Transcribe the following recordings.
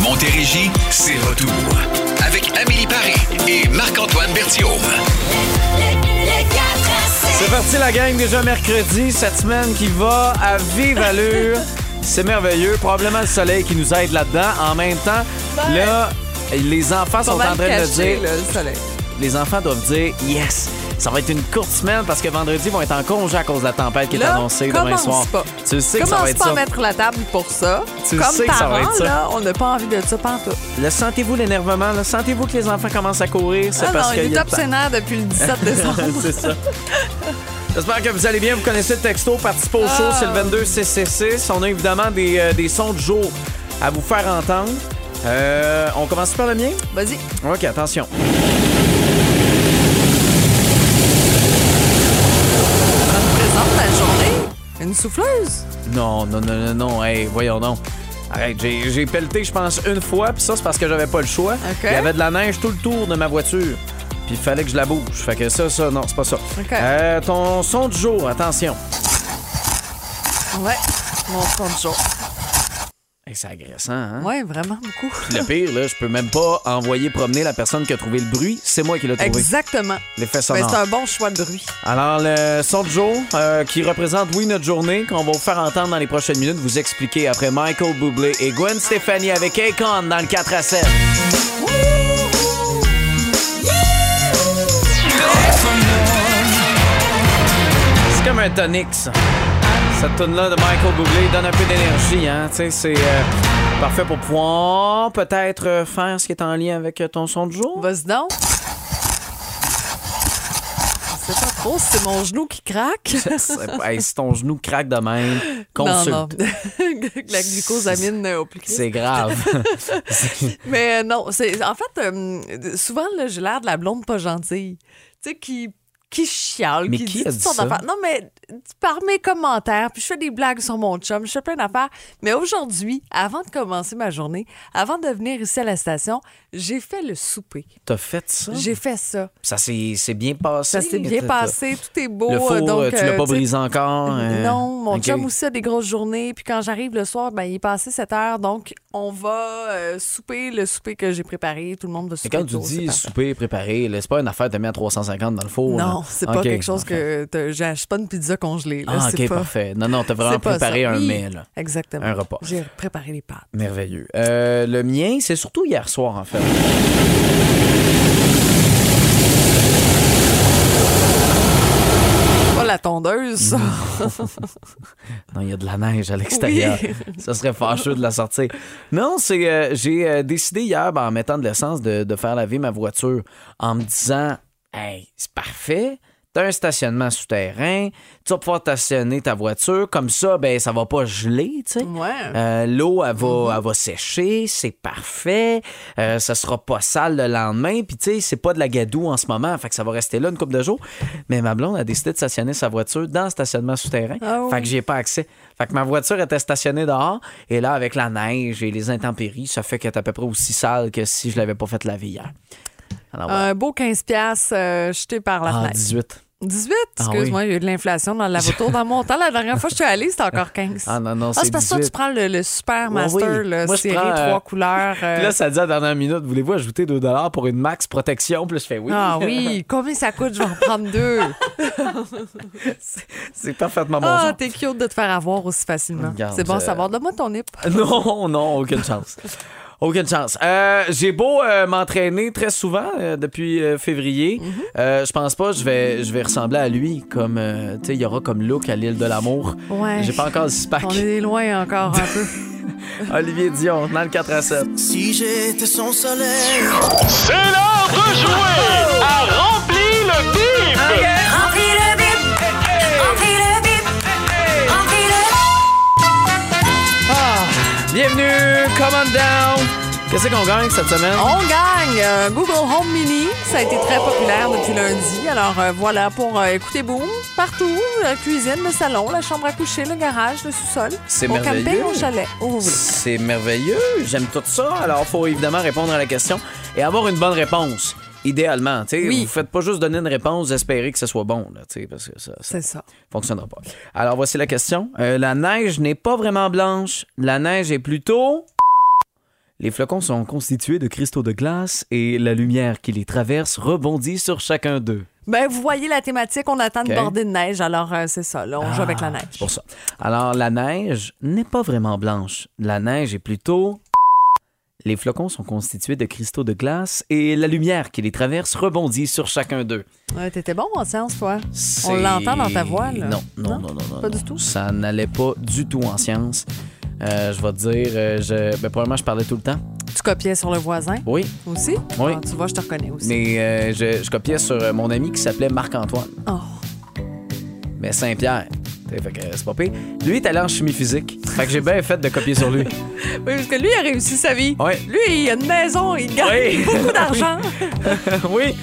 Montérégie, c'est retour. Avec Amélie Paris et Marc-Antoine Berthiaume. C'est parti la gang, déjà mercredi, cette semaine qui va à vive allure. C'est merveilleux. Probablement le soleil qui nous aide là-dedans. En même temps, là, les enfants sont en train de dire. le soleil. Les enfants doivent dire yes. Ça va être une courte semaine parce que vendredi ils vont être en congé à cause de la tempête qui est annoncée demain soir. pas. Tu sais que ça va être pas ça. à mettre la table pour ça. Tu Comme sais que ça va parents, être ça. là, on n'a pas envie de ça pantoute. Le sentez-vous l'énervement? là? Sentez-vous que les enfants commencent à courir? C'est Ah parce non, qu'il il est le obsénaire depuis le 17 décembre. c'est ça. J'espère que vous allez bien. Vous connaissez le texto. Participez au show. Ah. C'est le 22 CCC. On a évidemment des, euh, des sons du jour à vous faire entendre. Euh, on commence par le mien? Vas-y. OK, attention. Ça me présente la journée. Une souffleuse? Non, non, non, non, non. Hey, voyons donc. Arrête, j'ai pelleté, je pense, une fois, puis ça, c'est parce que j'avais pas le choix. Il y avait de la neige tout le tour de ma voiture. Puis il fallait que je la bouge. Fait que ça, ça, non, c'est pas ça. Euh, ton son du jour, attention. Ouais. Mon son de jour. Hey, c'est agressant, hein? Ouais, vraiment beaucoup. Le pire, là, je peux même pas envoyer promener la personne qui a trouvé le bruit. C'est moi qui l'ai trouvé. Exactement. L'effet Mais sonore. c'est un bon choix de bruit. Alors, le son du jour, euh, qui représente, oui, notre journée, qu'on va vous faire entendre dans les prochaines minutes, vous expliquer après Michael Bublé et Gwen Stefani avec Akon dans le 4 à 7. C'est comme un tonic, ça. Cette tune-là de Michael Bublé donne un peu d'énergie, hein. Tu sais, c'est euh, parfait pour pouvoir peut-être euh, faire ce qui est en lien avec euh, ton son du jour. Vas-y donc. Je sais pas trop si c'est mon genou qui craque. Hey, si ton genou craque de même, Non, consulte. non. la glucosamine euh, au plus. C'est grave. Mais non, c'est en fait euh, souvent là, j'ai l'air de la blonde pas gentille. Tu sais qui qui chiale, Mais qui, qui dit a dit ça? Non mais par mes commentaires, puis je fais des blagues sur mon chum, je fais plein d'affaires. Mais aujourd'hui, avant de commencer ma journée, avant de venir ici à la station, j'ai fait le souper. T'as fait ça? J'ai fait ça. Ça s'est bien passé. Ça s'est bien passé, tout est beau. Le four, euh, donc, tu l'as euh, pas brisé encore? euh, Non, mon chum aussi a des grosses journées. Puis quand j'arrive le soir, ben, il est passé 7 heures. Donc, on va euh, souper le souper que j'ai préparé. Tout le monde va Mais souper. quand tu tôt, dis souper préparé, c'est pas une affaire de mettre à 350 dans le four. Non, c'est pas Ok, quelque chose que. C'est pas une pizza Là, Ah, ok, pas... parfait. Non, non, t'as vraiment préparé un Oui, là. Exactement. Un repas. J'ai préparé les pâtes. Merveilleux. Euh, le mien, c'est surtout hier soir, en fait. Pas la tondeuse. Non, il y a de la neige à l'extérieur. Oui. Ça serait fâcheux de la sortir. Non, c'est euh, j'ai euh, décidé hier, ben, en mettant de l'essence, de, de faire laver ma voiture en me disant Hey, c'est parfait. T'as un stationnement souterrain, tu vas pouvoir stationner ta voiture. Comme ça, ben ça va pas geler, tu sais. Ouais. Euh, L'eau, elle va, Mm-hmm. elle va sécher, c'est parfait. Euh, ça sera pas sale le lendemain. Puis, tu sais, c'est pas de la gadoue en ce moment. Fait que ça va rester là une couple de jours. Mais ma blonde a décidé de stationner sa voiture dans le stationnement souterrain. Oui. Fait que j'y ai pas accès. Fait que ma voiture était stationnée dehors. Et là, avec la neige et les intempéries, ça fait qu'elle est à peu près aussi sale que si je l'avais pas fait laver hier. Un beau 15$ piastres, euh, jeté par la Ah, fenêtre. 18. 18? Ah Excuse-moi, il y a eu de l'inflation dans la voiture dans mon temps. La dernière fois que je suis allée, c'était encore 15. Ah non, non, Ah, c'est c'est parce que toi, 18. tu prends le, le super master, oui. là, Moi, prends, euh, trois couleurs. euh, Puis là, ça dit à la dernière minute, voulez-vous ajouter 2 pour une max protection? Puis là, je fais oui. Ah oui, combien ça coûte? Je vais en prendre deux. c'est parfaitement bon Ah, t'es cute de te faire avoir aussi facilement. C'est bon à euh, savoir. Donne-moi ton nip. Non, non, aucune chance. Aucune chance. Euh, J'ai beau euh, m'entraîner très souvent euh, depuis euh, février. Mhm. euh, je pense pas que je vais, je vais ressembler à lui. Comme, euh, tu sais, il y aura comme look à l'île de l'amour. Ouais. J'ai pas encore le six-pack. On est loin encore un peu. Olivier Dion, dans le 4 à 7. Si j'étais son soleil. C'est l'heure de jouer à Remplis le bip! Bienvenue, come on down. Qu'est-ce qu'on gagne cette semaine? On gagne euh, Google Home Mini. Ça a été très populaire depuis lundi. Alors euh, voilà pour euh, écouter Boom partout. La cuisine, le salon, la chambre à coucher, le garage, le sous-sol. C'est merveilleux. camping, au chalet, où vous voulez. C'est merveilleux. J'aime tout ça. Alors, il faut évidemment répondre à la question et avoir une bonne réponse. Idéalement, tu sais, Oui. vous faites pas juste donner une réponse, espérer que ce soit bon, là, parce que ça, ça fonctionnera pas. Alors, voici la question. Euh, la neige n'est pas vraiment blanche. La neige est plutôt... Les flocons sont constitués de cristaux de glace et la lumière qui les traverse rebondit sur chacun d'eux. Ben, vous voyez la thématique, on attend OK. une bordée de neige. Alors, euh, c'est ça. Là, on joue avec la neige. C'est pour ça. Alors, la neige n'est pas vraiment blanche. La neige est plutôt. Les flocons sont constitués de cristaux de glace et la lumière qui les traverse rebondit sur chacun d'eux. Ouais, T'étais bon en science, toi. On l'entend dans ta voix, là. Non, non, non, non, non. Pas non. du tout? Ça n'allait pas du tout en science. Euh, je vais te dire, euh, je... ben, probablement, je parlais tout le temps. Tu copiais sur le voisin? Oui, aussi? Oui. Ah, tu vois, je te reconnais aussi. mais euh, je, je copiais sur mon ami qui s'appelait Marc-Antoine. Oh. Mais Saint-Pierre. Fait que euh, c'est pas pire. Lui, il est allé en chimie physique. Fait que j'ai bien fait de copier sur lui. Oui, parce que lui, il a réussi sa vie. Ouais. Lui, il a une maison, il gagne Oui. beaucoup d'argent. oui.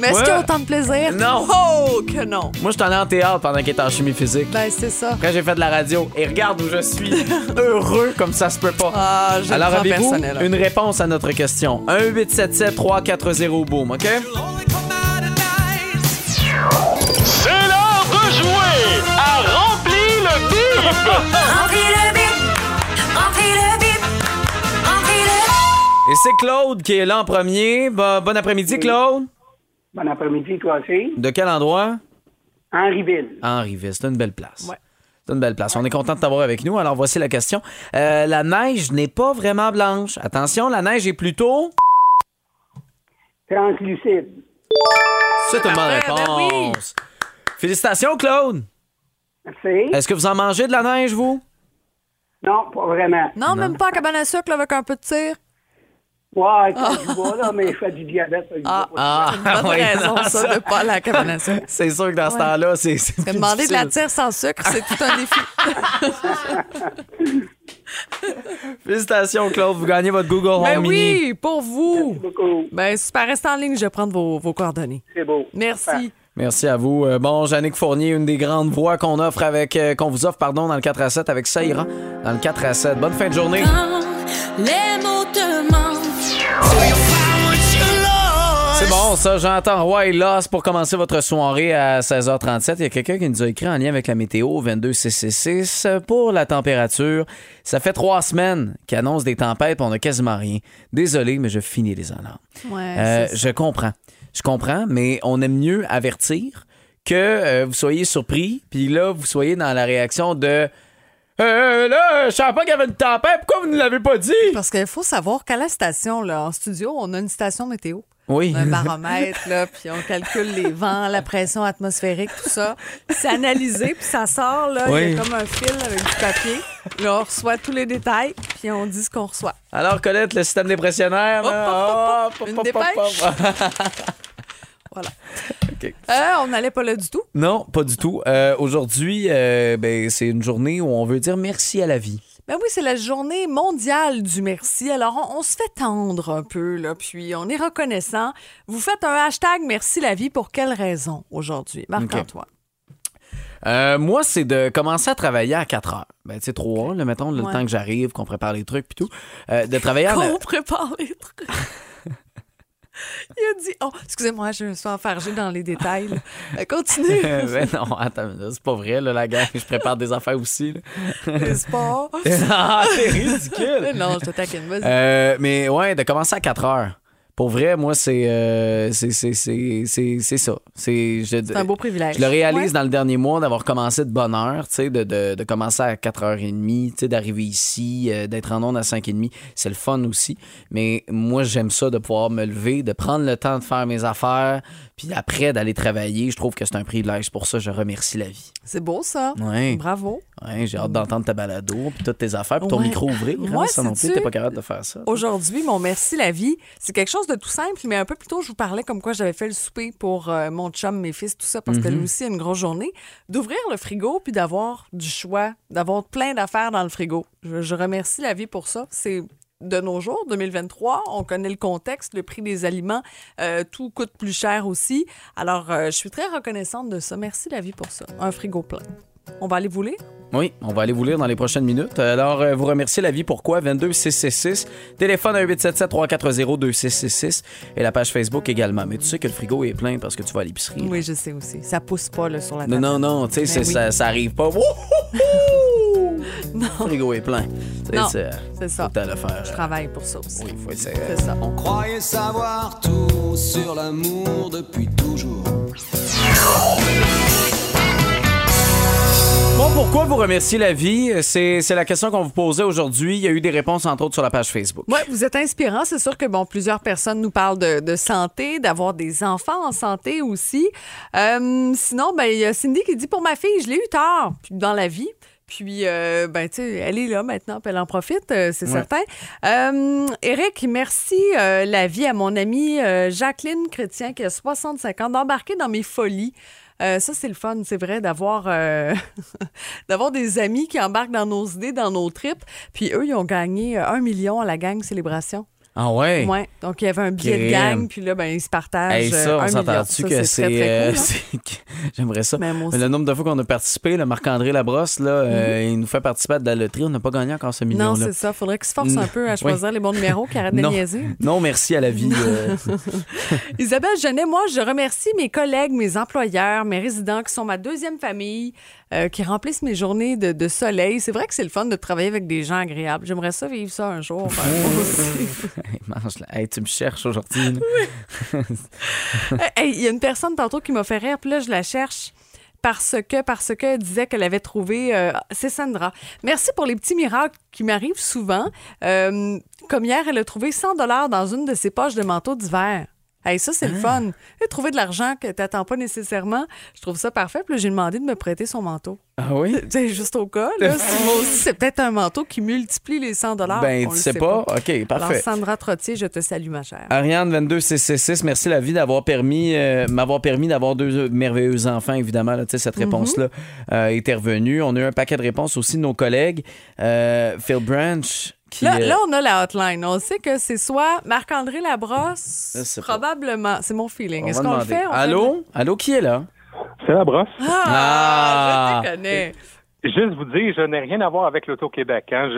Mais est-ce Ouais. qu'il a autant de plaisir? Non. Oh, que non. Moi, j'étais allé en théâtre pendant qu'il était en chimie physique. Ben, c'est ça. Après, j'ai fait de la radio. Et regarde où je suis. Heureux comme ça se peut pas. Ah, je Alors, avez-vous personnel. une réponse à notre question? 1-877-340-BOOM, OK? Remplis le bip, remplis le bip, remplis le Et c'est Claude qui est là en premier. Bon, bon après-midi, Claude. Bon après-midi, toi aussi. De quel endroit? Henryville. Henryville. C'est une belle place. Ouais. C'est une belle place. On est content de t'avoir avec nous. Alors, voici la question. Euh, la neige n'est pas vraiment blanche. Attention, la neige est plutôt... Translucide. C'est une bonne Parfait, ben oui. réponse. Félicitations, Claude. Merci. Est-ce que vous en mangez de la neige, vous? Non, pas vraiment. Non, même pas en cabane à sucre là, avec un peu de tir. Ouais, quand je bois, là, mais je fais du diabète. je Ah. bois pas de Bonne oui, raison, non, ça, de pas aller à la cabane à sucre. C'est sûr que dans ce temps-là, c'est. c'est Parce que plus demander de la difficile. tire sans sucre, c'est tout un défi. Félicitations, Claude. Vous gagnez votre Google Home Ben Mini. oui, pour vous. beaucoup. Ben super, restez en ligne, je vais prendre vos, vos coordonnées. C'est beau. Merci. Merci à vous. Euh, bon, Jannick Fournier, une des grandes voix qu'on offre avec, euh, qu'on vous offre, pardon, dans le 4 à 7 avec Saïra, dans le 4 à 7. Bonne fin de journée. Les mots te manquent. C'est bon, ça. J'entends Roy et Lost pour commencer votre soirée à 16h37. Il y a quelqu'un qui nous a écrit en lien avec la météo 22666 pour la température. Ça fait trois semaines qu'il annonce des tempêtes, on a quasiment rien. Désolé, mais je finis les alarmes. Ouais, Euh, je comprends. Je comprends, mais on aime mieux avertir que euh, vous soyez surpris, puis là, vous soyez dans la réaction de Euh, là, je savais pas qu'il y avait une tempête, pourquoi vous ne l'avez pas dit? Parce qu'il faut savoir qu'à la station, là, en studio, on a une station météo. Oui. Un baromètre, là, puis on calcule les vents, la pression atmosphérique, tout ça. C'est analysé, puis ça sort, là, il y a comme un fil avec du papier. Là, on reçoit tous les détails, puis on dit ce qu'on reçoit. Alors, Colette, le système dépressionnaire. Hop, hop, hop, hop. hop, Une hop, hop, dépêche? hop. Voilà. Euh, on n'allait pas là du tout. Non, pas du tout. Euh, Aujourd'hui, euh, ben, c'est une journée où on veut dire merci à la vie. Ben oui, c'est la journée mondiale du merci. Alors, on, on se fait tendre un peu, là, puis on est reconnaissant. Vous faites un hashtag merci la vie pour quelle raison aujourd'hui? Marc-Antoine. Euh, moi, c'est de commencer à travailler à 4 heures. Ben, tu sais, 3 heures, là, mettons, le Ouais. temps que j'arrive, qu'on prépare les trucs, puis tout. Euh, de travailler à... Qu'on prépare les trucs. Il a dit, oh, excusez-moi, je me suis enfargée dans les détails. là. Continue. ben non, attends, c'est pas vrai, là, la gang. Je prépare des affaires aussi. là. Les sports. ah, c'est ridicule. non, je te taquine. Vas-y. Euh, mais ouais, de commencer à 4 heures. Pour vrai, moi, c'est euh, c'est ça. C'est un beau privilège. Je le réalise Ouais. dans le dernier mois d'avoir commencé de bonne heure, tu sais, de, de, de commencer à 4h30, tu sais, d'arriver ici, euh, d'être en onde à 5h30. C'est le fun aussi. Mais moi, j'aime ça de pouvoir me lever, de prendre le temps de faire mes affaires, puis après d'aller travailler. Je trouve que c'est un privilège. Pour ça, je remercie la vie. C'est beau, ça. Ouais. Bravo. Ouais, j'ai hâte d'entendre ta balado, puis toutes tes affaires, puis ton micro ouvrir. hein, Moi, ça non plus, t'es pas capable de faire ça. Aujourd'hui, mon merci la vie, c'est quelque chose de tout simple, mais un peu plus tôt, je vous parlais comme quoi j'avais fait le souper pour euh, mon chum, mes fils, tout ça, parce que lui aussi a une grosse journée. D'ouvrir le frigo puis d'avoir du choix, d'avoir plein d'affaires dans le frigo. Je, je remercie la vie pour ça. C'est de nos jours, 2023, on connaît le contexte, le prix des aliments, euh, tout coûte plus cher aussi. Alors, euh, je suis très reconnaissante de ça. Merci la vie pour ça. Un frigo plein. On va aller vous lire? Oui, on va aller vous lire dans les prochaines minutes. Alors, euh, vous remerciez la vie pourquoi? 22 666 téléphone à 877 340 2666 et la page Facebook également. Mais tu sais que le frigo est plein parce que tu vas à l'épicerie. Oui, je sais aussi. Ça pousse pas là, sur la Non, table. non, non, tu sais, c'est- Ben oui. ça, ça arrive pas. Wouhouhou! Le frigo est plein. Non, c'est c'est ça. faut le faire. Je travaille pour ça aussi. Oui, faut essayer. C'est ça. On croyait savoir tout sur l'amour depuis toujours. Pourquoi vous remerciez la vie? C'est c'est la question qu'on vous posait aujourd'hui. Il y a eu des réponses, entre autres, sur la page Facebook. Oui, vous êtes inspirant. C'est sûr que bon, plusieurs personnes nous parlent de, de santé, d'avoir des enfants en santé aussi. Euh, sinon, ben, il y a Cindy qui dit pour ma fille, je l'ai eu tard dans la vie. Puis, euh, ben, tu sais, elle est là maintenant, puis elle en profite, euh, c'est Ouais. certain. Euh, Eric, merci euh, la vie à mon amie euh, Jacqueline Chrétien, qui a 65 ans, d'embarquer dans mes folies. Euh, ça, c'est le fun, c'est vrai, d'avoir euh, d'avoir des amis qui embarquent dans nos idées, dans nos tripes. Puis eux, ils ont gagné euh, un million à la gang célébration. Ah ouais? Ouais. Donc, il y avait un billet de gang, puis là, ben, ils se partagent. Hey, ça, on million. s'entend-tu que c'est. cool, J'aimerais ça. Mais. Le nombre de fois qu'on a participé, le Marc-André Labrosse, là, euh, il nous fait participer à de la loterie. On n'a pas gagné encore ce Mhm. Non, c'est ça. Faudrait qu'ils se forcent un peu à Oui. choisir les bons numéros, qui arrêtent de non. niaiser. non, merci à la vie. euh. Isabelle Genet, moi, je remercie mes collègues, mes employeurs, mes résidents qui sont ma deuxième famille, euh, qui remplissent mes journées de, de soleil. C'est vrai que c'est le fun de travailler avec des gens agréables. J'aimerais ça vivre ça un jour. euh. Hey, mange-la. Hey, tu me cherches aujourd'hui. Hey, Il y a une personne tantôt qui m'a fait rire, puis là, je la cherche. Parce que, parce que elle disait qu'elle avait trouvé. euh, c'est Sandra. Merci pour les petits miracles qui m'arrivent souvent. Euh, comme hier, elle a trouvé 100 dollars dans une de ses poches de manteau d'hiver. Hey, ça, c'est le fun. Et trouver de l'argent que tu n'attends pas nécessairement, je trouve ça parfait. Puis j'ai demandé de me prêter son manteau. Ah oui? Sais, juste au cas. Là, si moi aussi, c'est peut-être un manteau qui multiplie les 100 dollars. Ben, tu sais pas? OK, Alors, parfait. Sandra Trottier, je te salue, ma chère. Ariane 22666, merci la vie d'avoir permis euh, m'avoir permis d'avoir deux merveilleux enfants évidemment là, tu sais, cette Mhm. réponse là était revenue. On a eu un paquet de réponses aussi de nos collègues Euh, Phil Branch qui Là, euh, là, on a la hotline. On sait que c'est soit Marc-André Labrosse, probablement. C'est mon feeling. Est-ce qu'on le fait? On fait Allô Allô qui est là? C'est la brosse. Ah, Ah! je te connais. Juste vous dire, je n'ai rien à voir avec l'Auto-Québec. Hein.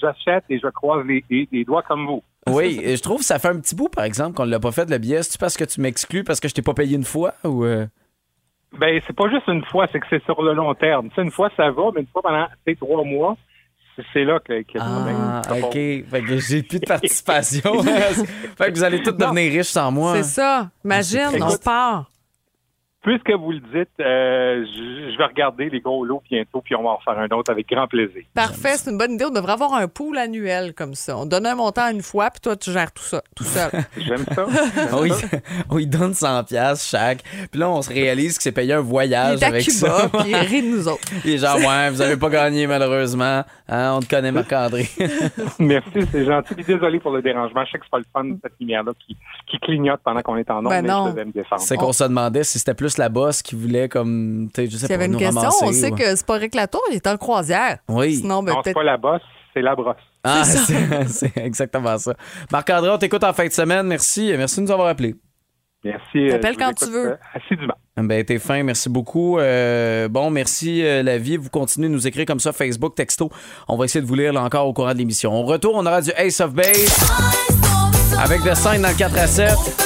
J'achète et je croise les, les- les doigts comme vous. Oui, et je trouve que ça fait un petit bout par exemple qu'on l'a pas fait le billet. C'est parce que tu m'exclus parce que je t'ai pas payé une fois ou euh? Ben, c'est pas juste une fois, c'est que c'est sur le long terme. Tu sais, une fois, ça va, mais une fois pendant trois mois, c'est- là que, que le problème. Ah, OK. Fait que j'ai plus de participation. fait que vous allez tous devenir riches sans moi. C'est ça. Imagine, on part. Puisque vous le dites, euh, je, vais regarder les gros lots bientôt, puis on va en faire un autre avec grand plaisir. Parfait, c'est une bonne idée. On devrait avoir un pool annuel comme ça. On donne un montant une fois, puis toi, tu gères tout ça, tout seul. J'aime ça. Oui, on lui donne 100 pièces chaque. Puis là, on se réalise qu'il s'est payé un Il voyage est à avec Cuba, ça. puis il rit de nous autres. Il est genre, ouais, vous avez pas gagné malheureusement. Hein, on te connaît, Marc-André. Merci, c'est gentil. Puis désolé pour le dérangement. Je sais que c'est pas le fun, cette lumière-là qui, qui clignote pendant qu'on est en onde, Ben mais non. je devais me défendre. C'est qu'on se demandait si c'était plus la bosse qui voulait, comme, tu sais, je sais pas, avait une nous question, ramasser on sait ou- que c'est pas Rick Latour, il est en croisière. Oui. Sinon, ben, Non, c'est peut-être. pas la bosse, c'est la brosse. Ah, c'est exactement ça. Marc-André, on t'écoute en fin de semaine. Merci. Merci de nous avoir appelés. Merci. T'appelles vous quand tu veux. euh, Assidûment. Ben, t'es fin, merci beaucoup. Euh, bon, merci euh, la vie. Vous continuez de nous écrire comme ça, Facebook, texto. On va essayer de vous lire là encore au courant de l'émission. On retourne, on aura du Ace of Base avec The Sign dans le 4 à 7.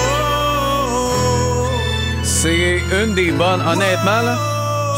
C'est une des bonnes. Honnêtement, là,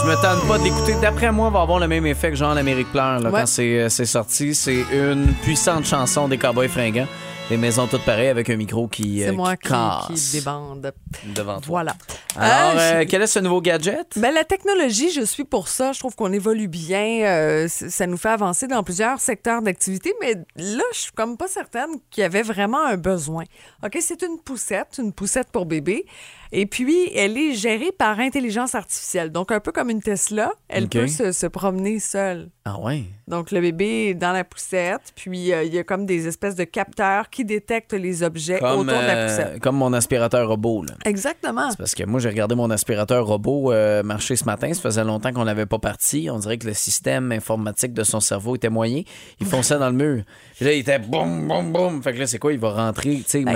je me tente pas de l'écouter. D'après moi, on va avoir le même effet que genre l'Amérique pleure là, Ouais. quand c'est euh, c'est sorti. C'est une puissante chanson des Cowboys fringants. Les maisons toutes pareilles avec un micro qui, euh, C'est moi qui qui, qui débande. devant toi. Voilà. Alors, Euh, euh, quel est ce nouveau gadget? Ben, la technologie, je suis pour ça. Je trouve qu'on évolue bien. Ça nous fait avancer dans plusieurs secteurs d'activité, mais là, je suis comme pas certaine qu'il y avait vraiment un besoin. OK, c'est une poussette, une poussette pour bébé. Et puis, elle est gérée par intelligence artificielle. Donc, un peu comme une Tesla, elle peut se, se promener seule. Ah ouais? Donc, le bébé est dans la poussette, puis euh, il y a comme des espèces de capteurs qui détectent les objets Comme, autour de la euh, poussette. comme mon aspirateur robot. Là. Exactement. C'est parce que moi, j'ai regardé mon aspirateur robot euh, marcher ce matin. Ça faisait longtemps qu'on n'avait pas parti. On dirait que le système informatique de son cerveau était moyen. Il fonçait dans le mur. Puis là, il était boum, boum, boum. Fait que là, c'est quoi? Il va rentrer. Tu sais, Ben,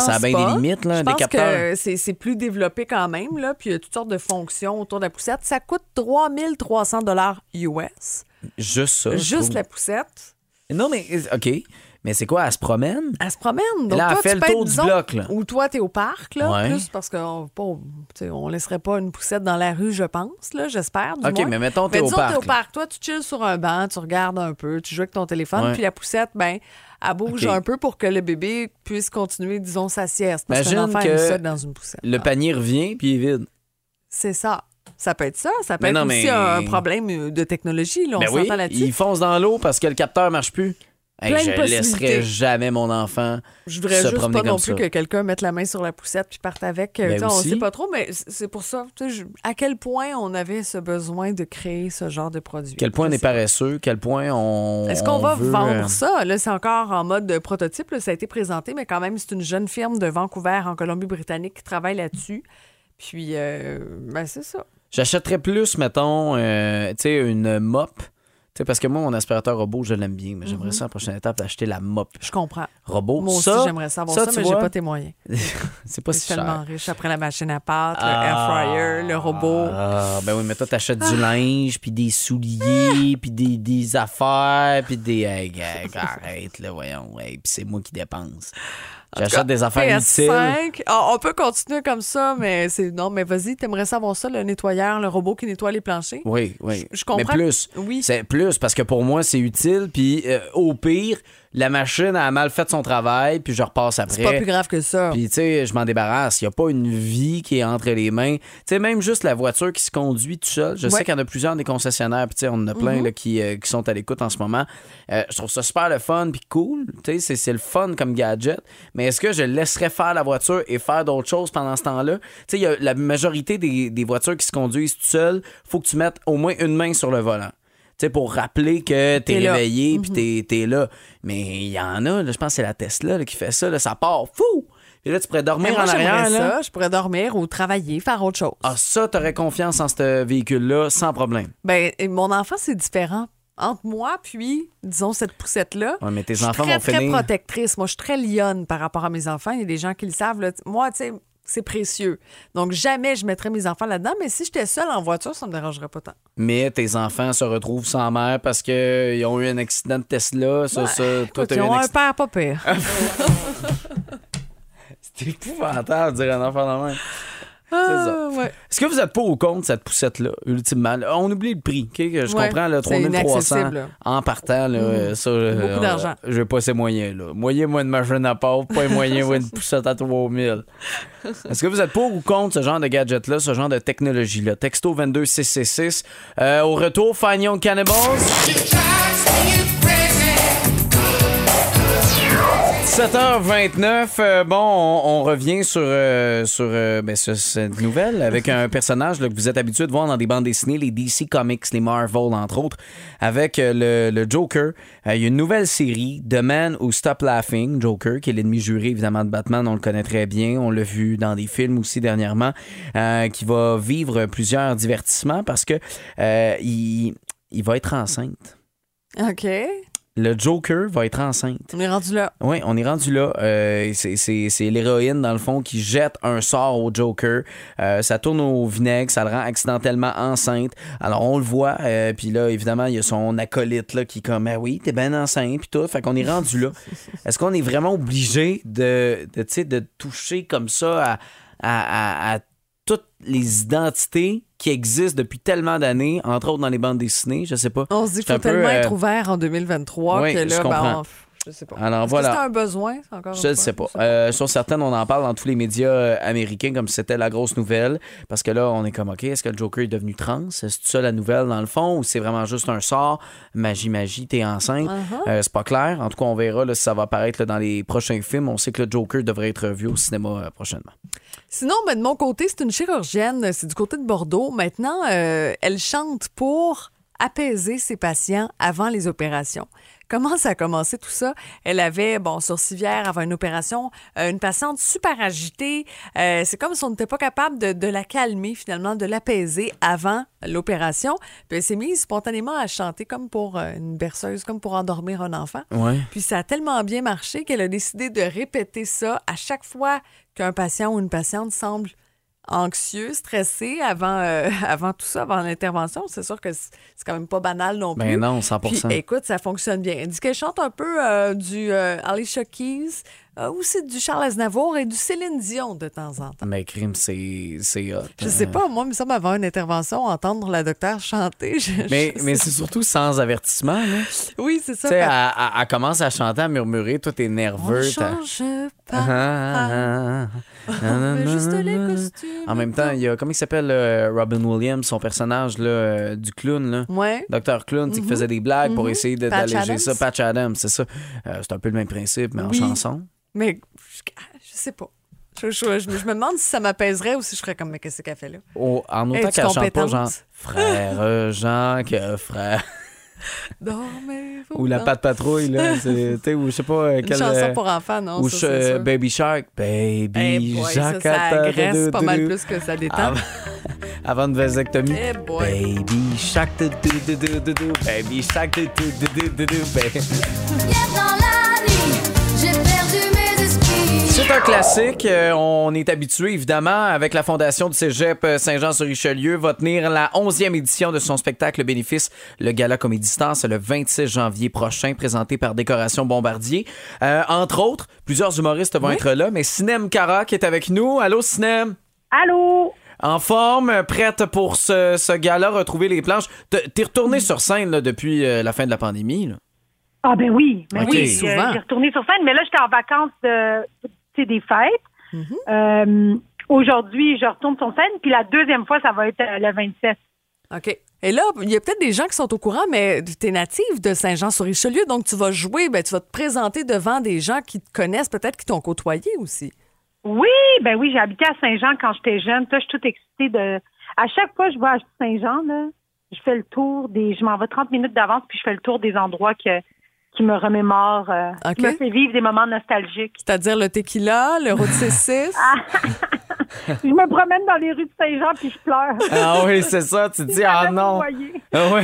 ça a bien pas. des limites, là, Je des pense capteurs. que c'est c'est plus développé quand même, là, puis il y a toutes sortes de fonctions autour de la poussette. Ça coûte 3300 dollars US. Juste ça. Juste la poussette. Non, mais OK. Mais c'est quoi? Elle se promène? Elle se promène. Donc, Là, elle fait tu le tour être, du bloc, là. Ou toi, tu es au parc, là, Ouais. plus parce qu'on on laisserait pas une poussette dans la rue, je pense, là, j'espère. OK, moins. mais mettons, t'es au disons, t'es parc. au parc. Toi, tu chilles sur un banc, tu regardes un peu, tu joues avec ton téléphone, puis la poussette, ben, elle bouge un peu pour que le bébé puisse continuer, disons, sa sieste. Parce Imagine enfant que dans une poussette. Le panier revient, puis il est vide. C'est ça. Ça peut être ça. Ça peut Mais être non, aussi mais- un problème euh, de technologie. Là, on Ben oui, là-dessus. il fonce dans l'eau parce que le capteur marche plus. Hey, je laisserai possibilités. jamais mon enfant Je voudrais se juste promener pas non plus ça. que quelqu'un mette la main sur la poussette puis parte avec. Euh, Ben on aussi. sait pas trop, mais c'est pour ça. je- à quel point on avait ce besoin de créer ce genre de produit? Quel point on est paresseux, quel point on. Est-ce qu'on on va veut, vendre euh, ça? Là, c'est encore en mode de prototype. là, ça a été présenté, mais quand même, c'est une jeune firme de Vancouver, en Colombie-Britannique, qui travaille là-dessus. Puis, euh, ben, c'est ça. J'achèterais plus, mettons, euh, tu sais, une mop. Tu sais, parce que moi, mon aspirateur robot, je l'aime bien, mais j'aimerais ça, la prochaine étape, d'acheter la mop Je comprends. robot. Moi aussi, Ça, j'aimerais savoir ça, tu mais j'ai pas tes moyens. C'est pas si tellement cher. riche. Après la machine à pâte, Ah. le air fryer, le robot. Ah, ben oui, mais toi, t'achètes du linge, puis des souliers, puis des, des affaires, puis des. Hey, arrête, là, voyons. Hey, puis c'est moi qui dépense. J'achète des affaires utiles. PS5. Ah, on peut continuer comme ça, mais c'est non, mais vas-y, t'aimerais savoir ça, le nettoyeur, le robot qui nettoie les planchers? Oui, oui. Je- je comprends. Mais plus. Oui. C'est plus parce que pour moi, c'est utile. Puis euh, au pire, la machine a mal fait son travail, puis je repasse après. C'est pas plus grave que ça. Puis, tu sais, je m'en débarrasse. Il n'y a pas une vie qui est entre les mains. Tu sais, même juste la voiture qui se conduit tout seul. Je sais qu'il y en a plusieurs des concessionnaires. Puis, tu sais, on en a plein Mhm. là, qui, euh, qui sont à l'écoute en ce moment. Euh, je trouve ça super le fun puis cool. Tu sais, c'est- le fun comme gadget. Mais est-ce que je laisserais faire la voiture et faire d'autres choses pendant ce temps-là? Tu sais, la majorité des, des voitures qui se conduisent tout seul. faut que tu mettes au moins une main sur le volant. Tu sais, pour rappeler que t'es là. réveillé puis t'es, t'es là. Mais il y en a, là, je pense que c'est la Tesla là, qui fait ça. là, ça part fou! Et là, tu pourrais dormir moi, en arrière. Là. ça. Je pourrais dormir ou travailler, faire autre chose. Ah, ça, t'aurais confiance en ce véhicule-là sans problème. Ben, mon enfant, c'est différent. Entre moi, puis, disons, cette poussette-là. Ouais, mais tes je suis enfants très, vont très finir. protectrice. Moi, je suis très lionne par rapport à mes enfants. Il y a des gens qui le savent. là. Moi, tu sais, c'est précieux. Donc, jamais je mettrais mes enfants là-dedans. Mais si j'étais seule en voiture, ça me dérangerait pas tant. Mais tes enfants se retrouvent sans mère parce qu'ils ont eu un accident de Tesla. Ça, Ouais. ça. Toi, Écoute, ils eu ont un père pas pire. C'est épouvantable de dire un enfant de même. Ah, ouais. Est-ce que vous êtes pour ou contre cette poussette-là, ultimement? Là, On oublie le prix, OK? que Je Ouais, comprends, là, c'est 3300 inaccessible, là. en partant, là, euh, ça... euh, Beaucoup d'argent. euh, J'ai pas ces moyens, là. Moyen, moi, de machine à pâte, pas les moyens, moi, une poussette à 3000. Est-ce que vous êtes pour ou contre ce genre de gadget-là, ce genre de technologie-là? Texto 22666. Euh, au retour, Fine Young Cannibals. 7h29, euh, bon, on, revient sur, euh, sur, euh, ben, cette nouvelle avec un personnage que vous êtes habitué de voir dans des bandes dessinées, les DC Comics, les Marvel, entre autres, avec le, Joker. Il y a une nouvelle série, The Man Who Stop Laughing, Joker, qui est l'ennemi juré évidemment de Batman, on le connaît très bien, on l'a vu dans des films aussi dernièrement, qui va vivre plusieurs divertissements parce que il, il va être enceinte. OK. Le Joker va être enceinte. On est rendu là. Oui, on est rendu là. Euh, c'est- l'héroïne, dans le fond, qui jette un sort au Joker. Euh, ça tourne au vinaigre, ça le rend accidentellement enceinte. Alors, on le voit. euh, puis là, évidemment, il y a son acolyte là, qui est comme, ah oui, t'es bien enceinte, puis tout. Fait qu'on est rendu là. Est-ce qu'on est vraiment obligé de, de, de toucher comme ça à, à, à- à toutes les identités qui existent depuis tellement d'années, entre autres dans les bandes dessinées, je sais pas. On se dit qu'il faut tellement euh, être ouvert en 2023 oui, que je là, comprends. ben, je sais pas. Alors voilà. c'est un besoin, encore Je ne sais pas. Euh, sur certaines, on en parle dans tous les médias euh, américains comme si c'était la grosse nouvelle. Parce que là, on est comme, OK, est-ce que le Joker est devenu trans? C'est ça la nouvelle dans le fond? Ou c'est vraiment juste un sort? Magie, magie, t'es enceinte? Uh-huh. Euh, c'est pas clair. En tout cas, on verra là, si ça va apparaître là, dans les prochains films. On sait que le Joker devrait être vu au cinéma euh, prochainement. Sinon, ben, de mon côté, c'est une chirurgienne, c'est du côté de Bordeaux. Maintenant, elle chante pour apaiser ses patients avant les opérations. Comment ça a commencé tout ça? Elle avait, bon, sur civière, avant une opération, euh, une patiente super agitée. Euh, c'est comme si on n'était pas capable de, de la calmer, finalement, de l'apaiser avant l'opération. Puis elle s'est mise spontanément à chanter comme pour euh, une berceuse, comme pour endormir un enfant. Ouais. Puis ça a tellement bien marché qu'elle a décidé de répéter ça à chaque fois qu'un patient ou une patiente semble anxieux, stressé avant, euh, avant tout ça, avant l'intervention. C'est sûr que c'est quand même pas banal non plus. Ben non, 100 Puis écoute, ça fonctionne bien. Dit qu'elle chante un peu euh, du euh, Alicia Keys, euh, aussi du Charles Aznavour et du Céline Dion de temps en temps. Mais crime, c'est c'est hot. Je sais pas, moi, il me semble avant une intervention, entendre la docteure chanter. je- Mais, je mais c'est surtout sans avertissement. là. Oui, c'est ça. Tu sais, elle, elle- elle commence à chanter, à murmurer, toi, t'es On nerveux. t'as- change pas. ah, ah, ah, On juste les costumes. En même temps, il y a, comment il s'appelle, euh, Robin Williams, son personnage là, euh, du clown, là? Ouais. Docteur Clown, tu sais, qui faisait des blagues pour essayer de- d'alléger ça. Patch Adams, c'est ça. Euh, c'est un peu le même principe, mais en chanson. Mais je, je sais pas. Je, je- je me- je me demande si ça m'apaiserait ou si je ferais comme, mais qu'est-ce qu'elle fait là? Oh, en autant qu'elle chante pas, genre, frère euh, Jean, que frère. Dormez-vous. Ou la patte patrouille, là. c'est- tu sais, ou je sais pas. euh, Une quelle, chanson euh, pour enfants, non? Ou ça, sûr. Baby Shark. Baby Eh boy, ça, Shark. ça attends, agresse pas mal du- plus que ça détend. Avant, avant une vasectomie. Eh boy. Baby Shark. Baby Shark. baby. Hier dans la nuit, j'ai. C'est un classique. Euh, on est habitué, évidemment, avec la Fondation du Cégep euh, Saint-Jean-sur-Richelieu, va tenir la 11e édition de son spectacle Bénéfice, le Gala Comédie. C'est le 26 janvier prochain, présenté par Décoration Bombardier. Euh, entre autres, plusieurs humoristes vont être là, mais Sinem Cara qui est avec nous. Allô, Sinem? Allô? En forme, prête pour ce, ce gala, retrouver les planches. T'es retourné sur scène là, depuis euh, la fin de la pandémie. Là. Ah ben oui, ben Ok. oui, Souvent. euh, j'ai retourné sur scène, mais là j'étais en vacances de des fêtes. Mhm. Euh, Aujourd'hui, je retourne sur scène, puis la deuxième fois, ça va être euh, le 27. OK. Et là, il y a peut-être des gens qui sont au courant, mais tu es native de Saint-Jean-sur-Richelieu, donc tu vas jouer, ben, tu vas te présenter devant des gens qui te connaissent, peut-être qui t'ont côtoyé aussi. Oui, ben oui, j'ai habité à Saint-Jean quand j'étais jeune. Ça, je suis toute excitée de. À chaque fois que je vais à Saint-Jean, là, je fais le tour des. Je m'en vais 30 minutes d'avance, puis je fais le tour des endroits que, qui me remémorent, euh, OK. qui me fait vivre des moments nostalgiques. C'est-à-dire le tequila, le route C6. Je me promène dans les rues de Saint-Jean, puis je pleure. Ah oui, c'est ça. Tu te dis, ah non. Ah ouais.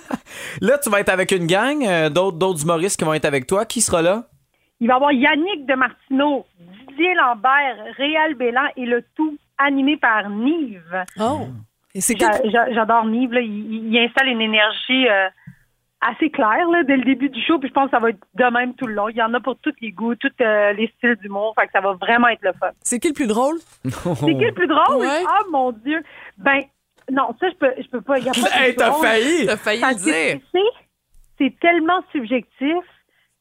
là, tu vas être avec une gang, euh, d'autres, d'autres humoristes qui vont être avec toi. Qui sera là? Il va y avoir Yannick de Martineau, Didier Lambert, Réal Bélan et le tout animé par Nive. Oh. Et c'est J'adore Nive. Là. Il, il installe une énergie euh, assez claire là, dès le début du show. Puis je pense que ça va être de même tout le long. Il y en a pour tous les goûts, tous euh, les styles d'humour. Fait que ça va vraiment être le fun. C'est qui le plus drôle? C'est qui le plus drôle? Ouais. Ah mon Dieu! Ben non, ça je peux je peux pas. Il y a pas Hey, t'as failli! T'as failli le dire. tu sais, c'est tellement subjectif.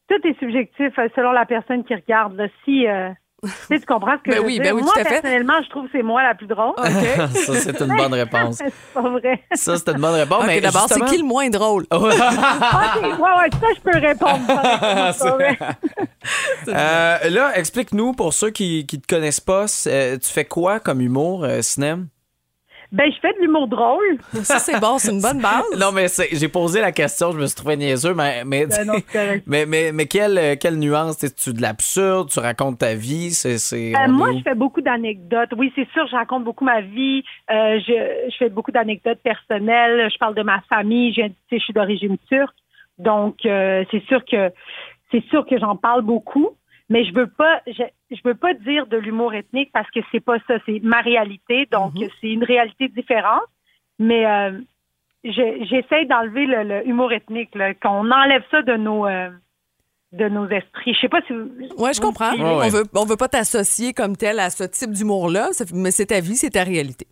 Tout est subjectif euh, selon la personne qui regarde. Là. Si, euh, tu sais, tu comprends ce que Ben je oui, ben oui, Moi, tout à fait. personnellement, je trouve que c'est moi la plus drôle. OK. ça, c'est une bonne réponse. c'est pas vrai. Ça, c'est une bonne réponse. Mais d'abord, c'est qui le moins drôle? OK, ouais, ouais, ça, je peux répondre. ça, c'est pas vrai. Euh, là, explique-nous, pour ceux qui ne te connaissent pas, tu fais quoi comme humour, euh, Sinem? Ben, je fais de l'humour drôle. Ça, c'est bon, c'est une bonne base. Non, mais c'est- j'ai posé la question, je me suis trouvé niaiseux, mais, mais, Ben non, c'est correct. mais, mais, mais quelle, quelle nuance? tu de l'absurde? Tu racontes ta vie? C'est, c'est, Euh, est moi, je fais beaucoup d'anecdotes. Oui, c'est sûr, je raconte beaucoup ma vie. Euh, je, je fais beaucoup d'anecdotes personnelles. Je parle de ma famille. Je, je suis d'origine turque. Donc, euh, c'est sûr que c'est sûr que j'en parle beaucoup. Mais je veux pas, je, je veux pas dire de l'humour ethnique parce que c'est pas ça. C'est ma réalité. Donc, c'est une réalité différente. Mais euh, je- j'essaie d'enlever le, le humour ethnique, là, qu'on enlève ça de nos, euh, de nos esprits. Je sais pas si vous... Ouais, je vous comprends. On veut, on veut pas t'associer comme tel à ce type d'humour-là, ça- mais c'est ta vie, c'est ta réalité.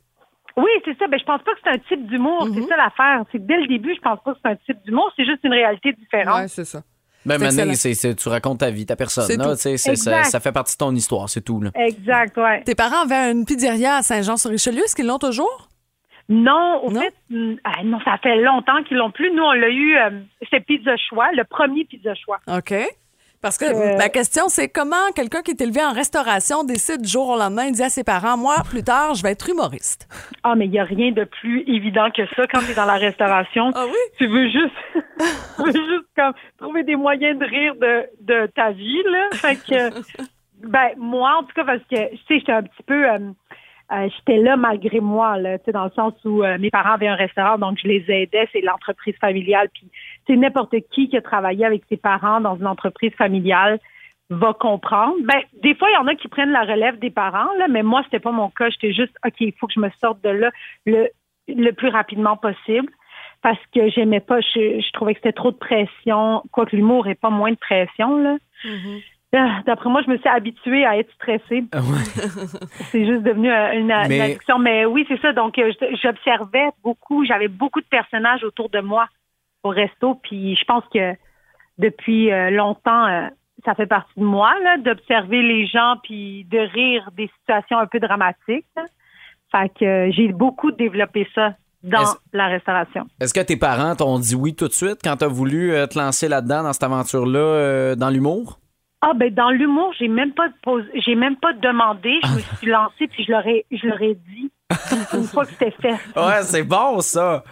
Oui, c'est ça. Ben, je pense pas que c'est un type d'humour. Mhm. C'est ça l'affaire. C'est que dès le début, je pense pas que c'est un type d'humour. C'est juste une réalité différente. Ouais, c'est ça. Ben, C'est maintenant, excellent. c'est- c'est- tu racontes ta vie, ta personne. C'est là, c'est- ça, fait partie de ton histoire, c'est tout. Là. Exact, ouais. Tes parents avaient une pizzeria à Saint-Jean-sur-Richelieu, est-ce qu'ils l'ont toujours? Non, au Non? fait, mm, ah, non, ça fait longtemps qu'ils l'ont plus. Nous, on l'a eu, euh, c'était Pizza Choix, le premier Pizza Choix. OK. Parce que Euh, ma question, c'est comment quelqu'un qui est élevé en restauration décide du jour au lendemain, il dit à ses parents, moi, plus tard, je vais être humoriste. Ah, mais il n'y a rien de plus évident que ça quand tu es dans la restauration. Ah oui? Tu veux juste, tu veux juste comme trouver des moyens de rire de, de ta vie, là. Fait que, ben, moi, en tout cas, parce que, tu sais, j'étais un petit peu, euh, euh, j'étais là malgré moi, là, dans le sens où euh, mes parents avaient un restaurant, donc je les aidais, c'est l'entreprise familiale, puis c'est n'importe qui qui a travaillé avec ses parents dans une entreprise familiale va comprendre. Ben, des fois, il y en a qui prennent la relève des parents, là, mais moi, c'était pas mon cas. J'étais juste, OK, il faut que je me sorte de là le, le plus rapidement possible parce que j'aimais pas, je, je trouvais que c'était trop de pression, quoique l'humour est pas moins de pression, là. Ah, D'après moi, je me suis habituée à être stressée. c'est juste devenu euh, une, une Mais- addiction. Mais oui, c'est ça. Donc, euh, j'observais beaucoup. J'avais beaucoup de personnages autour de moi au resto. Puis, je pense que depuis euh, longtemps, ça fait partie de moi, là, d'observer les gens puis de rire des situations un peu dramatiques. là. Fait que j'ai beaucoup développé ça dans la restauration. Est-ce que tes parents t'ont dit oui tout de suite quand tu as voulu te lancer là-dedans, dans cette aventure-là, euh, dans l'humour? Ah ben dans l'humour, j'ai même pas posé, j'ai même pas demandé, je me suis lancée puis je leur ai je leur ai dit une fois que c'était fait. Ouais, c'est bon, ça.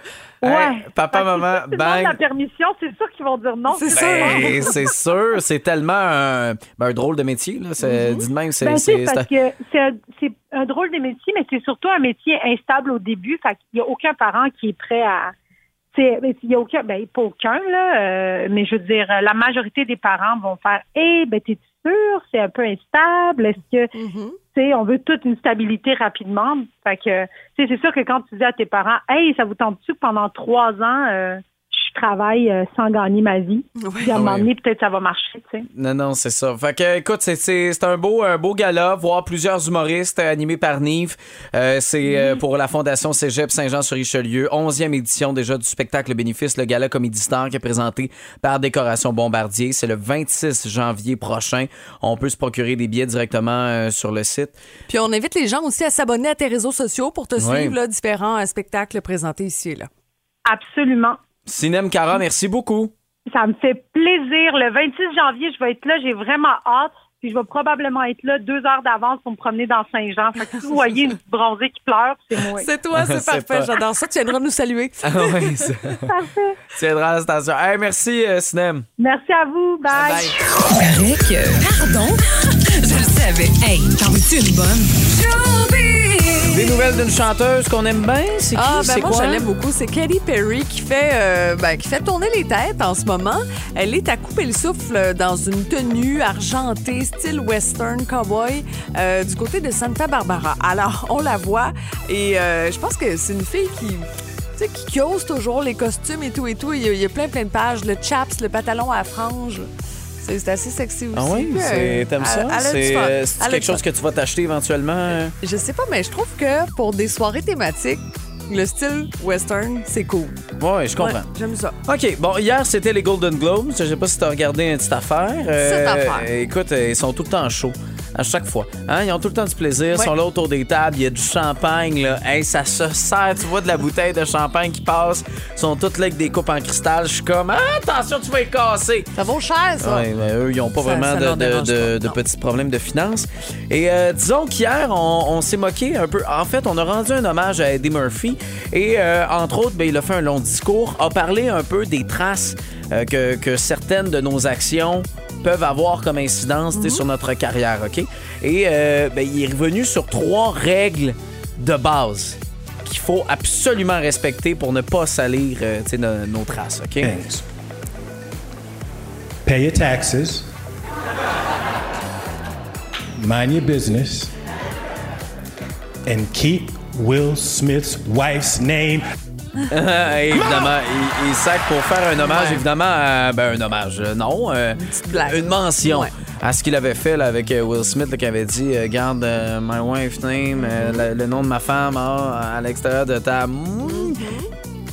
Ouais. Hey, papa, maman, si tu demandes la bang. permission, c'est sûr qu'ils vont dire non. C'est Ben, c'est sûr, c'est tellement un, ben, un drôle de métier. Là. C'est, même, c'est, Ben, c'est- parce que c'est un, c'est un drôle de métier, mais c'est surtout un métier instable au début. Fait qu'il y a aucun parent qui est prêt à. Ben, Il y a aucun, ben, pas aucun, là, euh, mais je veux dire, la majorité des parents vont faire Eh, ben, t'es sûr, c'est un peu instable. Est-ce que, Mm-hmm. tu sais, on veut toute une stabilité rapidement. Fait que, tu sais, c'est sûr que quand tu dis à tes parents, Hey, ça vous tente-tu que pendant trois ans, euh, je travaille euh, sans gagner ma vie? Puis à un moment donné, peut-être ça va marcher, tu sais. Non, non, c'est ça. Fait que, écoute, c'est, un beau, un beau gala, voir plusieurs humoristes euh, animés par Nive. Euh, c'est pour la Fondation Cégep Saint-Jean-sur-Richelieu. 11e édition déjà du spectacle Bénéfice, le gala Comédie Star qui est présenté par Décoration Bombardier. C'est le 26 janvier prochain. On peut se procurer des billets directement euh, sur le site. Puis on invite les gens aussi à s'abonner à tes réseaux sociaux pour te suivre là, différents euh, spectacles présentés ici et là. Absolument. Sinem Cara, merci beaucoup. Ça me fait plaisir. Le 26 janvier, je vais être là. J'ai vraiment hâte. Puis je vais probablement être là deux heures d'avance pour me promener dans Saint-Jean. Fait que si vous voyez une bronzée qui pleure, c'est moi. C'est toi, c'est C'est parfait. J'adore ça. Tu viendras nous saluer. Ah oui, ça. Tu viendras à la station. Hey, merci, euh, Sinem. Merci à vous. Bye. Bye. Avec, euh, pardon? Je le savais. Hey, t'en veux-tu une bonne? Des nouvelles d'une chanteuse qu'on aime bien, c'est qui? Ah, ben c'est moi, quoi? je l'aime beaucoup. C'est Katy Perry qui fait, euh, ben, qui fait tourner les têtes en ce moment. Elle est à couper le souffle dans une tenue argentée, style western cowboy, euh, du côté de Santa Barbara. Alors, on la voit et euh, je pense que c'est une fille qui. Tu sais, qui qui ose toujours les costumes et tout et tout. Il y a, il y a plein, plein de pages. Le chaps, le pantalon à franges. C'est assez sexy aussi. Ah oui, Puis, c'est- euh, t'aimes ça? C'est euh, c'est quelque chose que tu vas t'acheter éventuellement? euh? Je sais pas, mais je trouve que pour des soirées thématiques, le style western, c'est cool. Ouais, je comprends. Ouais, J'aime ça. OK, bon, hier, c'était les Golden Globes. Je sais pas si tu as regardé une petite affaire. Petite affaire. Écoute, euh, ils sont tout le temps chauds, à chaque fois. Hein? Ils ont tout le temps du plaisir. Ils Ouais. sont là autour des tables. Il y a du champagne. Là. Hey, ça se sert. Tu vois de la bouteille de champagne qui passe. Ils sont toutes là avec des coupes en cristal. Je suis comme, ah, attention, tu vas les casser. Ça vaut cher, ça. Ouais, mais eux, ils n'ont pas Ça- vraiment ça de, petits problèmes de finances. Et euh, disons qu'hier, on, on s'est moqué un peu. En fait, on a rendu un hommage à Eddie Murphy. Et euh, entre autres, ben, il a fait un long discours, a parlé un peu des traces euh, que, que certaines de nos actions peuvent avoir comme incidence sais, sur notre carrière, OK? Et euh, ben, il est revenu sur trois règles de base qu'il faut absolument respecter pour ne pas salir euh, nos, nos traces, OK? things. Pay your taxes. Mind your business. And keep Will Smith's wife's name évidemment, il, il sac pour faire un hommage, Ouais. évidemment, à- ben, un hommage, euh, non, euh, blague. une mention Ouais. à ce qu'il avait fait là, avec euh, Will Smith là, qui avait dit euh, Garde euh, my wife name, euh, le, le nom de ma femme ah, à l'extérieur de ta mm,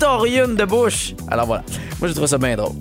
de bouche. Alors voilà, moi j'ai trouvé ça bien drôle.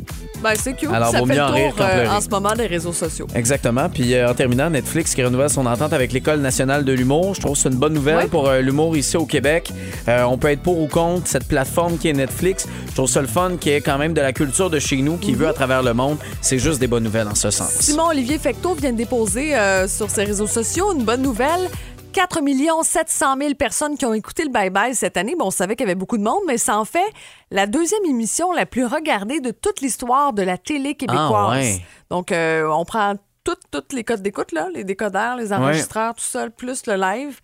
Ben, c'est cute. Alors, ça vaut fait mieux le en rire tour qu'en euh, pleurer. en ce moment des réseaux sociaux. Exactement. Puis euh, en terminant, Netflix qui renouvelle son entente avec l'École nationale de l'humour. Je trouve que c'est une bonne nouvelle Ouais. pour euh, l'humour ici au Québec. Euh, on peut être pour ou contre cette plateforme qui est Netflix. Je trouve ça le fun qui est quand même de la culture de chez nous qui Mhm. veut à travers le monde. C'est juste des bonnes nouvelles en ce sens. Simon-Olivier Fecteau vient de déposer euh, sur ses réseaux sociaux une bonne nouvelle. 4 700 000 personnes qui ont écouté le Bye Bye cette année. Bon, on savait qu'il y avait beaucoup de monde, mais ça en fait la deuxième émission la plus regardée de toute l'histoire de la télé québécoise. Ah, ouais. Donc, euh, on prend toutes, toutes les codes d'écoute, là, les décodeurs, les enregistreurs, tout ça, plus le live.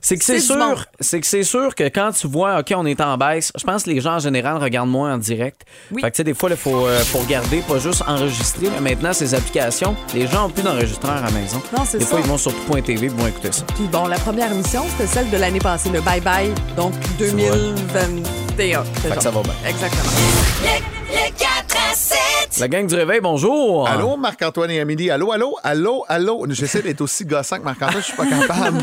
C'est que c'est sûr, c'est que c'est sûr que quand tu vois, OK, on est en baisse, je pense que les gens en général regardent moins en direct. Oui. Fait que tu sais, des fois, il faut, euh, faut regarder, pas juste enregistrer. Mais maintenant, ces applications, les gens ont plus d'enregistreur à la maison. Non, c'est Des fois, ils vont sur tout.tv et vont écouter ça. Puis bon, la première émission, c'était celle de l'année passée, le Bye Bye, donc 2021. c'est Fait que ça va bien. Exactement. Le 4 à 7. La gang du réveil, bonjour. Allô, Marc-Antoine et Amélie. Allô, allô, allô, allô. J'essaie d'être aussi gossant que Marc-Antoine, je suis pas capable.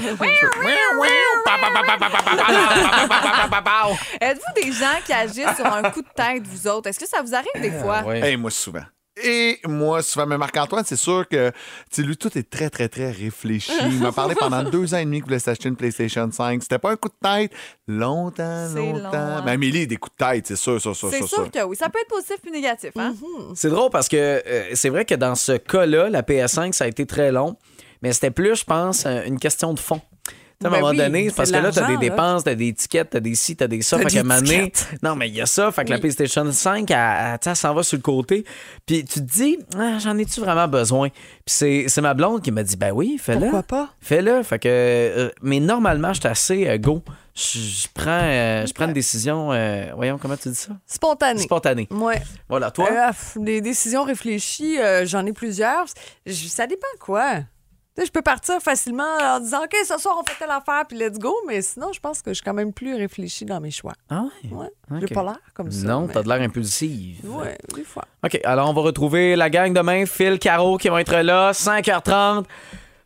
Êtes-vous des gens qui agissent sur un coup de tête, vous autres? Est-ce que ça vous arrive des fois? Hey, moi, souvent. Et moi, souvent, mais Marc-Antoine, c'est sûr que, tu lui, tout est très, très, très réfléchi. Il m'a parlé pendant deux ans et demi qu'il voulait s'acheter une PlayStation 5. C'était pas un coup de tête. Longtemps, longtemps. long, hein. Mais Amélie, des coups de tête, c'est sûr, ça, ça, C'est sûr ça. que oui. Ça peut être positif puis négatif. Hein? C'est drôle parce que euh, c'est vrai que dans ce cas-là, la PS5, ça a été très long, mais c'était plus, je pense, euh, une question de fond. À un Ben moment oui, donné, parce que là, t'as des dépenses, t'as des étiquettes, t'as des ci, t'as des ça. Fait qu'à un moment donné-. Non, mais il y a ça. Fait que la. PlayStation 5, elle, elle, s'en va sur le côté. Puis tu te dis, Ah, j'en ai-tu vraiment besoin? Puis c'est ma blonde qui m'a dit, ben oui, fais-le. Pourquoi pas? Fais-le. Fait que, euh, mais normalement, je suis assez euh, go. Je je prends, euh, je prends une décision, euh, voyons, comment tu dis ça? Spontané. Spontanée. Ouais. Voilà, toi? Euh, des décisions réfléchies, j'en ai plusieurs. Je- ça dépend quoi. Je peux partir facilement en disant OK, ce soir on fait telle affaire puis let's go, mais sinon je pense que je suis quand même plus réfléchi dans mes choix. Ah ouais? J'ai pas l'air comme ça. Non, mais- t'as de l'air impulsive. Ouais, des fois. OK, alors on va retrouver la gang demain, Phil, Caro qui vont être là, 5h30.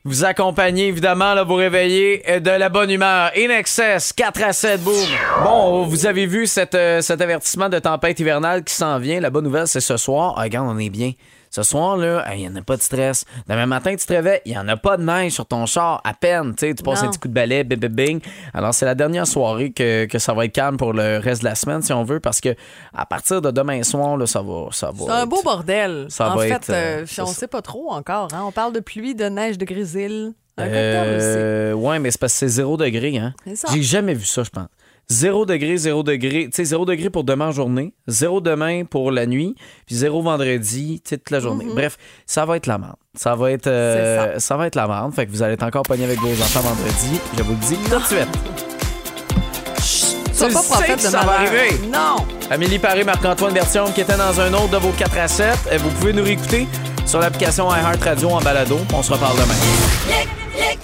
Vous accompagner, évidemment, là, vous réveiller euh, de la bonne humeur. In excess, 4 à 7, boum. Bon, vous avez vu cette, euh, cet avertissement de tempête hivernale qui s'en vient. La bonne nouvelle, c'est ce soir. Ah, regarde, on est bien. Ce soir, là, il n'y en a pas de stress. Demain matin, tu te réveilles, il n'y en a pas de neige sur ton char, à peine. Tu passes Non. un petit coup de balai, bing, bing, bing. Alors, c'est la dernière soirée que, que ça va être calme pour le reste de la semaine, si on veut, parce que à partir de demain soir, là, ça va. Ça va C'est un beau bordel. Ça en va fait, être, euh, euh, on ça. sait pas trop encore. hein. On parle de pluie, de neige, de grésil. Un cocktail aussi. Euh, ouais, mais c'est parce que c'est zéro degré, hein. C'est ça. J'ai jamais vu ça, je pense. Zéro degré, zéro degré. Tu sais, zéro degré pour demain en journée, zéro demain pour la nuit, puis zéro vendredi, tu sais, toute la journée. Mhm. Bref, ça va être la merde. Ça va être, euh, ça. va être la merde. Fait que vous allez être encore pogné avec vos enfants vendredi. Je vous le dis tout de suite. Tu pas sais prophète que de ça va arriver. Non! Amélie Paré, Marc-Antoine Bertium qui était dans un autre de vos 4 à 7. Euh, Vous pouvez nous réécouter sur l'application iHeartRadio en balado. On se reparle demain. Le